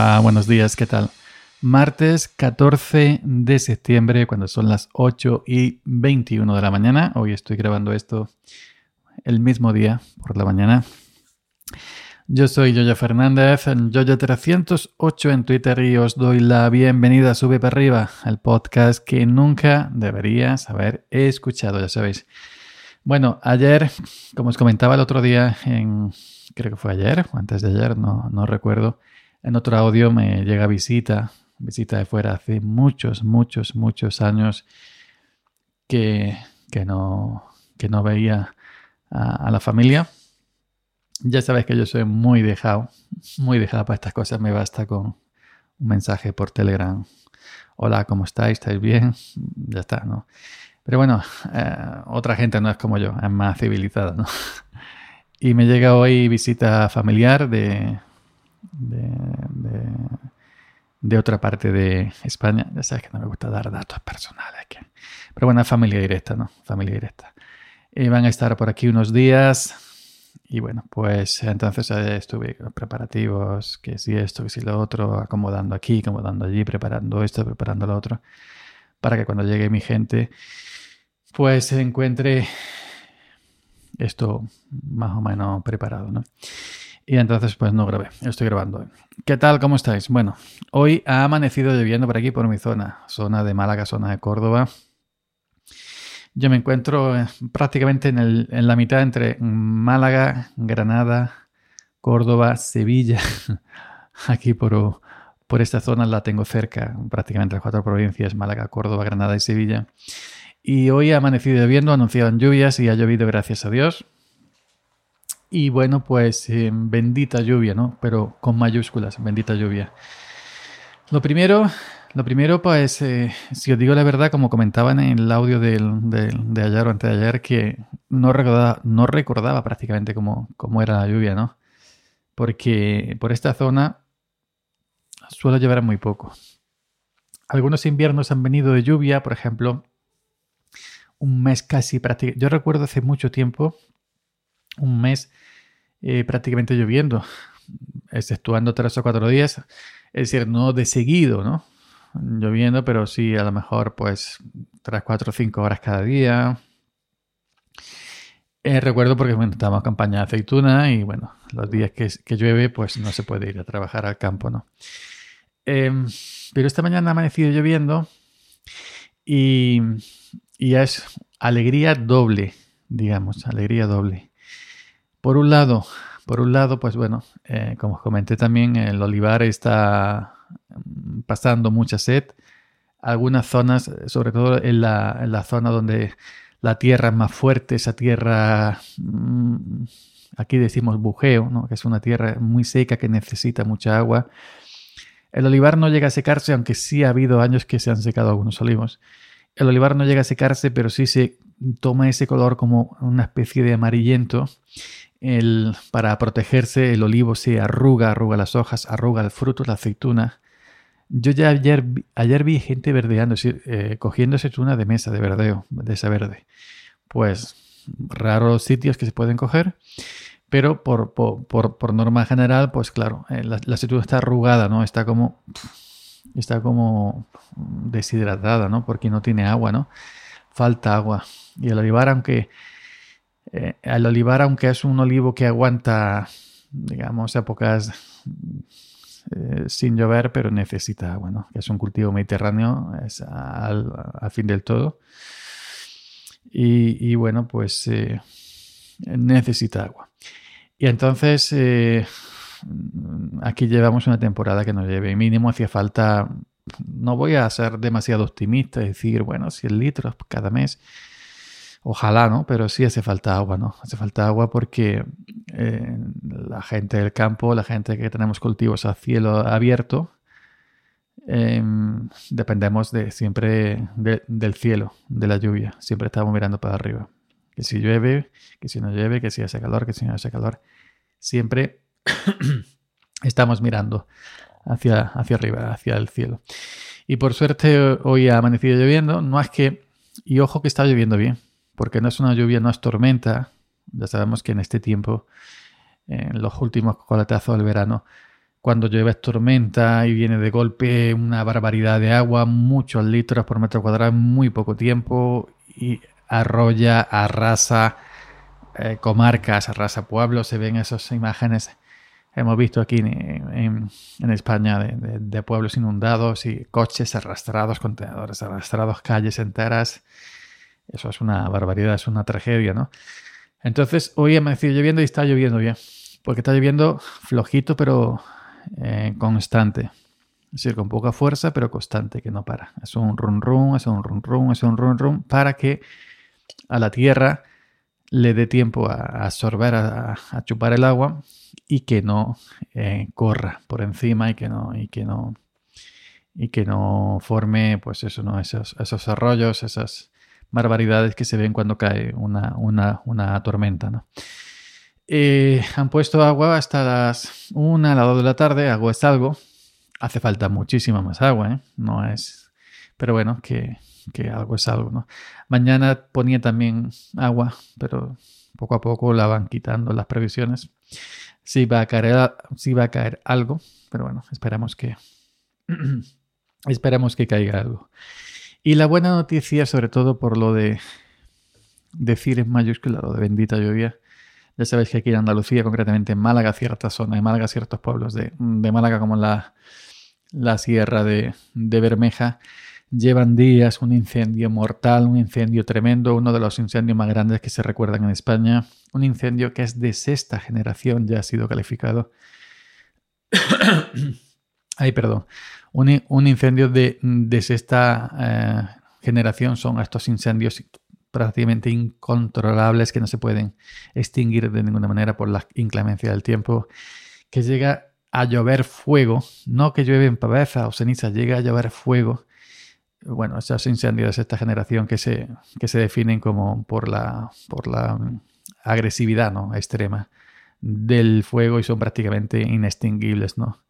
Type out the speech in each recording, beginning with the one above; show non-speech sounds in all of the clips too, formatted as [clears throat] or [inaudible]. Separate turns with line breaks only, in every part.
Buenos días, ¿qué tal? Martes 14 de septiembre, cuando son las 8 y 21 de la mañana. Hoy estoy grabando esto el mismo día por la mañana. Yo soy Yoyo Fernández, Yoyo308 en Twitter y os doy la bienvenida Sube para arriba, el podcast que nunca deberías haber escuchado, ya sabéis. Bueno, ayer, como os comentaba el otro día, en, creo que fue ayer o antes de ayer, no, no recuerdo, en otro audio me llega visita, visita de fuera hace muchos, muchos, muchos años que, que, no, que no veía a, la familia. Ya sabes que yo soy muy dejado, muy dejado para estas cosas. Me basta con un mensaje por Telegram. Hola, ¿cómo estáis? ¿Estáis bien? Ya está, ¿no? Pero bueno, eh, otra gente no es como yo, es más civilizada, ¿no? [laughs] Y me llega hoy visita familiar de, de, otra parte de España. Ya sabes que no me gusta dar datos personales. Pero bueno, familia directa, ¿no? Familia directa. Y van a estar por aquí unos días. Y bueno, pues entonces eh, estuve preparativos, que si esto, que si lo otro, acomodando aquí, acomodando allí, preparando esto, preparando lo otro, para que cuando llegue mi gente, pues se encuentre esto más o menos preparado, ¿no? Y entonces pues no grabé, estoy grabando. ¿Qué tal? ¿Cómo estáis? Bueno, hoy ha amanecido lloviendo por aquí, por mi zona, zona de Málaga, zona de Córdoba. Yo me encuentro eh, prácticamente en, la mitad entre Málaga, Granada, Córdoba, Sevilla. [laughs] Aquí por, por esta zona la tengo cerca, prácticamente las cuatro provincias, Málaga, Córdoba, Granada y Sevilla. Y hoy ha amanecido lloviendo, anunciaban lluvias y ha llovido gracias a Dios. Y bueno, pues eh, bendita lluvia, ¿no? Pero con mayúsculas, bendita lluvia. Lo primero, lo primero pues, eh, si os digo la verdad, como comentaban en el audio de ayer o antes de ayer, que no recordaba, no recordaba prácticamente cómo, cómo era la lluvia, ¿no? Porque por esta zona suelo llevar muy poco. Algunos inviernos han venido de lluvia, por ejemplo, un mes casi prácticamente. Yo recuerdo hace mucho tiempo un mes eh, prácticamente lloviendo, exceptuando tres o cuatro días, es decir, no de seguido, ¿no? Lloviendo, pero sí a lo mejor pues tres, cuatro, cinco horas cada día. Eh, recuerdo porque bueno, estamos campaña de aceituna y bueno, los días que, llueve pues no se puede ir a trabajar al campo, ¿no? Em, pero esta mañana ha amanecido lloviendo y es alegría doble, digamos, alegría doble. Por un lado, por un lado, pues bueno, eh, como os comenté también, el olivar está mm, pasando mucha sed. Algunas zonas, sobre todo en la, zona donde la tierra es más fuerte, esa tierra, mm, aquí decimos bujeo, que es una tierra muy seca que necesita mucha agua. El olivar no llega a secarse, aunque sí ha habido años que se han secado algunos olivos. El olivar no llega a secarse, pero sí se toma ese color como una especie de amarillento el, para protegerse el olivo se arruga, arruga las hojas, arruga el fruto, la aceituna. Yo ya ayer, ayer vi gente verdeando, es decir, eh, cogiendo aceituna de mesa, de verdeo, de esa verde. Pues raros sitios que se pueden coger, pero por, por, norma general, pues claro, eh, la, aceituna está arrugada, ¿no? Está como, está como deshidratada, ¿no? Porque no tiene agua, ¿no? Falta agua. Y el olivar, aunque eh, el olivar, aunque es un olivo que aguanta, digamos, épocas eh, sin llover, pero necesita agua. Que es un cultivo mediterráneo, es al, fin del todo. Y, bueno, pues eh, necesita agua. Y entonces aquí llevamos una temporada que no lleve. Mínimo hacía falta, no voy a ser demasiado optimista y decir, bueno, 100 litros cada mes. Ojalá, ¿no? Pero sí hace falta agua, ¿no? Hace falta agua porque eh, la gente del campo, la gente que tenemos cultivos a cielo abierto, em, dependemos de siempre del cielo, de la lluvia. Siempre estamos mirando para arriba. Que si llueve, que si no llueve, que si hace calor, que si no hace calor. Siempre [coughs] estamos mirando hacia, hacia arriba, hacia el cielo. Y por suerte hoy ha amanecido lloviendo. No es que... Y ojo que está lloviendo bien porque no es una lluvia, no es tormenta. Ya sabemos que en este tiempo, en los últimos coletazos del verano, cuando llueve tormenta y viene de golpe una barbaridad de agua, muchos litros por metro cuadrado en muy poco tiempo y arrolla, arrasa eh, comarcas, arrasa pueblos, se ven esas imágenes. Hemos visto aquí en, España de, pueblos inundados y coches arrastrados, contenedores arrastrados, calles enteras. Eso es una barbaridad, es una tragedia, ¿no? Entonces, hoy ha amanecido lloviendo y está lloviendo bien. Porque está lloviendo flojito, pero eh, constante. Es decir, con poca fuerza, pero constante, que no para. Es un run run, es un run run, es un run run, para que a la tierra le dé tiempo a absorber, a, chupar el agua y que no eh, corra por encima y que no, y que no, y que no forme, pues eso, ¿no? Esos, esos arroyos, esas barbaridades que se ven cuando cae una, una, una tormenta, ¿no? Eh, han puesto agua hasta las 1, a las 2 de la tarde. Agua es algo. Hace falta muchísima más agua, ¿eh? No es. Pero bueno, que, algo es algo, ¿no? Mañana ponía también agua, pero poco a poco la van quitando las previsiones. Sí va a caer, sí va a caer algo, pero bueno, esperamos que. [clears throat] esperamos que caiga algo. Y la buena noticia, sobre todo por lo de decir en mayúscula, lo de bendita lluvia, ya sabéis que aquí en Andalucía, concretamente en Málaga, ciertas zonas de Málaga, ciertos pueblos de, Málaga como la, la Sierra de, Bermeja, llevan días un incendio mortal, un incendio tremendo, uno de los incendios más grandes que se recuerdan en España, un incendio que es de sexta generación, ya ha sido calificado. [coughs] Ay, perdón. Un, incendio de, de sexta eh, generación son estos incendios prácticamente incontrolables que no se pueden extinguir de ninguna manera por la inclemencia del tiempo, que llega a llover fuego, no que llueve en paveza o ceniza, llega a llover fuego. Bueno, esos incendios de esta generación que se, que se definen como por la, por la agresividad ¿no? extrema del fuego y son prácticamente inextinguibles, ¿no?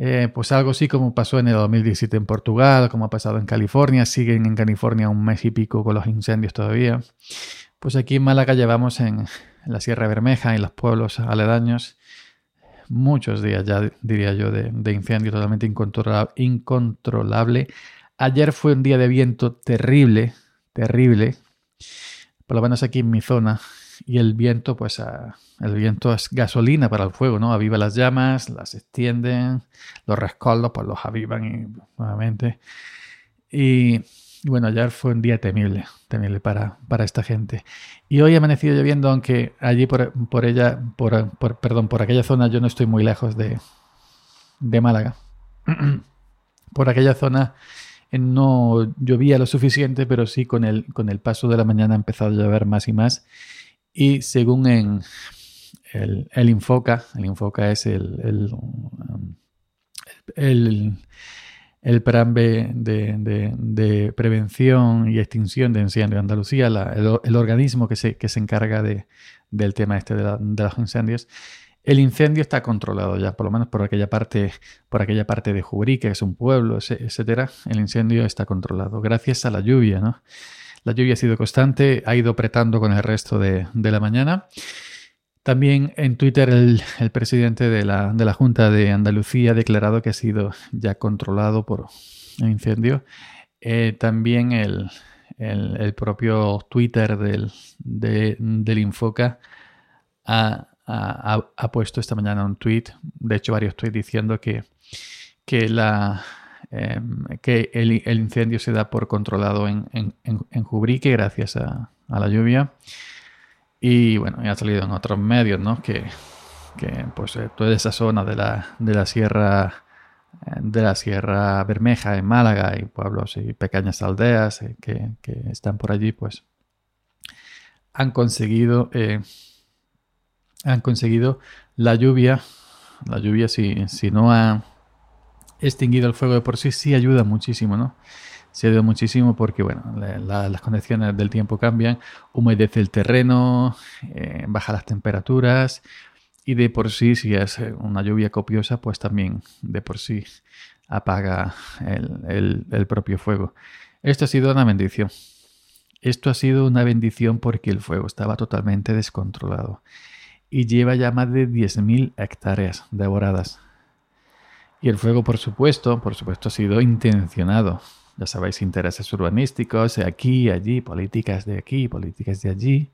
Eh, pues algo así como pasó en el 2017 en Portugal, como ha pasado en California, siguen en California un mes y pico con los incendios todavía. Pues aquí en Málaga llevamos en, la Sierra Bermeja y los pueblos aledaños muchos días ya, diría yo, de, incendio totalmente incontrolable. Ayer fue un día de viento terrible, terrible, por lo menos aquí en mi zona, y el viento, pues el viento es gasolina para el fuego, ¿no? Aviva las llamas, las extienden, los rescoldos, pues los avivan nuevamente. Y, bueno, ayer fue un día temible, temible para, para esta gente. Y hoy ha amanecido lloviendo, aunque allí por, por ella, por, perdón, por aquella zona yo no estoy muy lejos de, de Málaga. [clears throat] por aquella zona eh, no llovía lo suficiente, pero sí con el, con el paso de la mañana ha empezado a llover más y más. Y según en el, el Infoca, el Infoca es el, el, um, el, plan de, de, prevención y extinción de incendios de Andalucía, el, organismo que se, que se encarga de, del tema este de, los incendios, el incendio está controlado ya, por lo menos por aquella parte, por aquella parte de Jubrí, que es un pueblo, etcétera. El incendio está controlado gracias a la lluvia, ¿no? La lluvia ha sido constante, ha ido apretando con el resto de, la mañana. También en Twitter el, presidente de la, Junta de Andalucía ha declarado que ha sido ya controlado por el incendio. Eh, también el, propio Twitter del, del Infoca ha, puesto esta mañana un tweet, de hecho varios tweets diciendo que, que la, Em, que el, incendio se da por controlado en, en, Jubrique gracias a, la lluvia. Y bueno, ya ha salido en otros medios, ¿no? Que, pues eh, toda esa zona de la, de la sierra eh, de la Sierra Bermeja en Málaga y pueblos y pequeñas aldeas eh, que, están por allí, pues han conseguido han conseguido la lluvia. La lluvia, si, si no ha extinguido el fuego de por sí, sí ayuda muchísimo, ¿no? Sí ayuda muchísimo porque, bueno, las condiciones del tiempo cambian, humedece el terreno, eh, baja las temperaturas y de por sí, si es una lluvia copiosa, pues también de por sí apaga el, el propio fuego. Esto ha sido una bendición. Esto ha sido una bendición porque el fuego estaba totalmente descontrolado y lleva ya más de 10.000 hectáreas devoradas Y el fuego, por supuesto, por supuesto, ha sido intencionado. Ya sabéis, intereses urbanísticos aquí, allí, políticas de aquí, políticas de allí.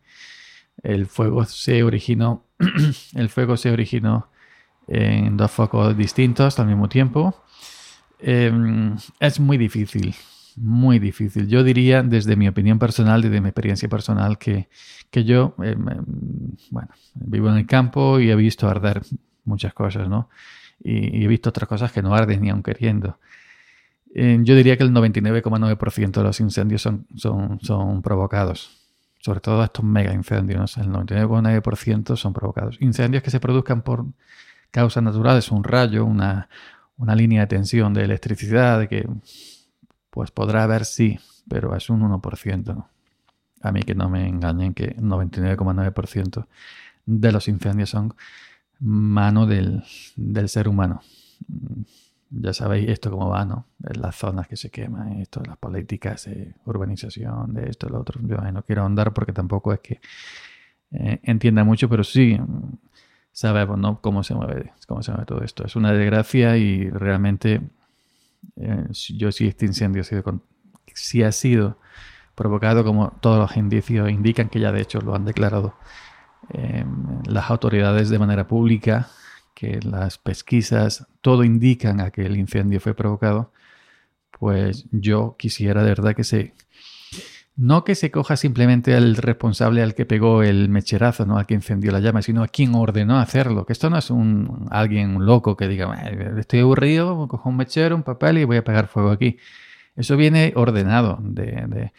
El fuego se originó, [clears throat] el fuego se originó en dos focos distintos al mismo tiempo. Em, es muy difícil, muy difícil. Yo diría, desde mi opinión personal, desde mi experiencia personal, que, que yo, em, em, bueno, vivo en el campo y he visto arder muchas cosas, ¿no? Y, he visto otras cosas que no arden ni aun queriendo. yo diría que el 99,9% de los incendios son, son, son provocados sobre todo estos mega incendios, el 99,9% son provocados. Incendios que se produzcan por causas naturales, un rayo, una, una línea de tensión de electricidad, que pues podrá haber sí, pero es un 1%. A mí que no me engañen que 99,9% de los incendios son mano del, del, ser humano. Ya sabéis esto cómo va, ¿no? Las zonas que se queman, esto, las políticas de urbanización, de esto, lo otro. Yo no quiero ahondar porque tampoco es que eh, entienda mucho, pero sí sabemos ¿no? cómo, se mueve, cómo se mueve todo esto. Es una desgracia y realmente eh, yo sí este incendio si ha sido provocado como todos los indicios indican que ya de hecho lo han declarado eh, las autoridades de manera pública, que las pesquisas todo indican a que el incendio fue provocado, pues yo quisiera de verdad que se no que se coja simplemente al responsable al que pegó el mecherazo, ¿no? Al que encendió la llama, sino a quien ordenó hacerlo. Que esto no es un alguien loco que diga, estoy aburrido, cojo un mechero, un papel y voy a pegar fuego aquí. Eso viene ordenado de,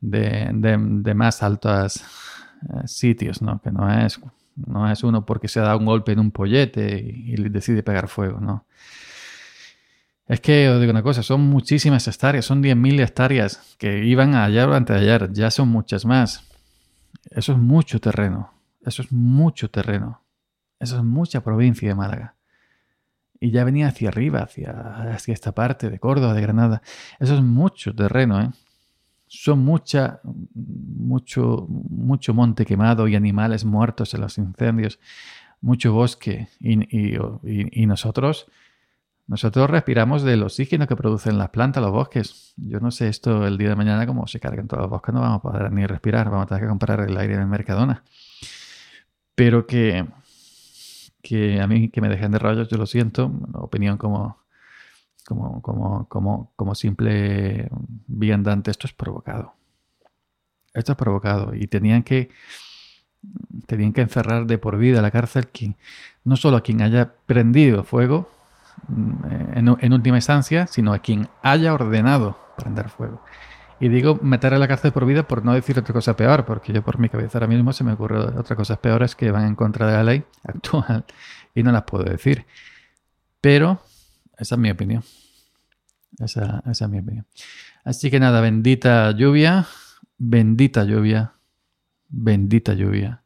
de, más altos eh, sitios, ¿no? Que no es, no es uno porque se da un golpe en un pollete y, y decide pegar fuego, ¿no? Es que os digo una cosa, son muchísimas hectáreas, son 10.000 hectáreas que iban allá durante ayer, ya son muchas más. Eso es mucho terreno, eso es mucho terreno, eso es mucha provincia de Málaga. Y ya venía hacia arriba, hacia, hacia esta parte de Córdoba, de Granada. Eso es mucho terreno, ¿eh? Son mucha, mucho, mucho monte quemado y animales muertos en los incendios, mucho bosque. y nosotros nosotros respiramos del oxígeno que producen las plantas, los bosques. Yo no sé esto el día de mañana, como se cargan todos los bosques, no vamos a poder ni respirar, vamos a tener que comprar el aire en el Mercadona. Pero que, que a mí que me dejen de rollos, yo lo siento, opinión como, como, como, como, como simple viandante, esto es provocado. Esto es provocado. Y tenían que, tenían que encerrar de por vida a la cárcel no solo a quien haya prendido fuego, en, última instancia, sino a quien haya ordenado prender fuego. Y digo meter a la cárcel por vida por no decir otra cosa peor, porque yo por mi cabeza ahora mismo se me ocurre otras cosas peores que van en contra de la ley actual y no las puedo decir. Pero esa es mi opinión. Esa, es mi opinión. Así que nada, bendita lluvia, bendita lluvia, bendita lluvia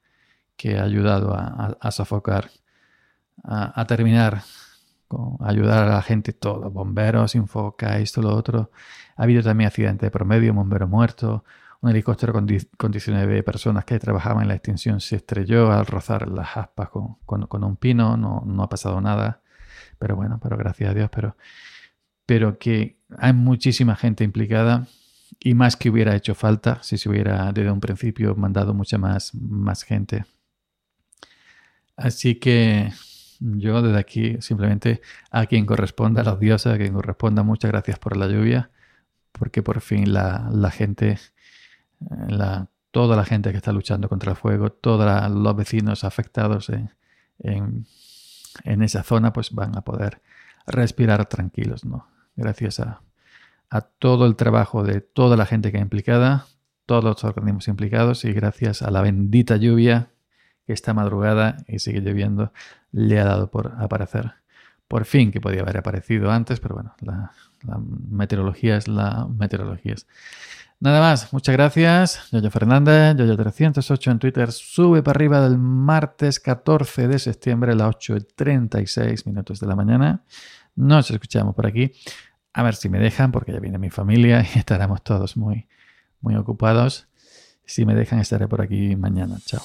que ha ayudado a, sofocar, a terminar ayudar a la gente, todo, bomberos, infoca, esto, lo otro. Ha habido también accidente de promedio, un bombero muerto, un helicóptero con, 19 personas que trabajaban en la extinción se estrelló al rozar las aspas con, con, un pino, no, no, ha pasado nada, pero bueno, pero gracias a Dios, pero, pero que hay muchísima gente implicada y más que hubiera hecho falta si se hubiera desde un principio mandado mucha más, más gente. Así que yo desde aquí simplemente a quien corresponda, a los dioses, a quien corresponda, muchas gracias por la lluvia, porque por fin la, gente, eh, la, toda la gente que está luchando contra el fuego, todos los vecinos afectados en, en, esa zona, pues van a poder respirar tranquilos, ¿no? Gracias a, a todo el trabajo de toda la gente que ha implicada, todos los organismos implicados y gracias a la bendita lluvia que esta madrugada y sigue lloviendo le ha dado por aparecer. Por fin, que podía haber aparecido antes, pero bueno, la, meteorología es la meteorología. Nada más, muchas gracias. Yoyo Fernández, Yoyo308 en Twitter, sube para arriba del martes 14 de septiembre a las 8.36 minutos de la mañana. Nos escuchamos por aquí. A ver si me dejan, porque ya viene mi familia y [laughs] estaremos todos muy, muy ocupados. Si me dejan, estaré por aquí mañana. Chao.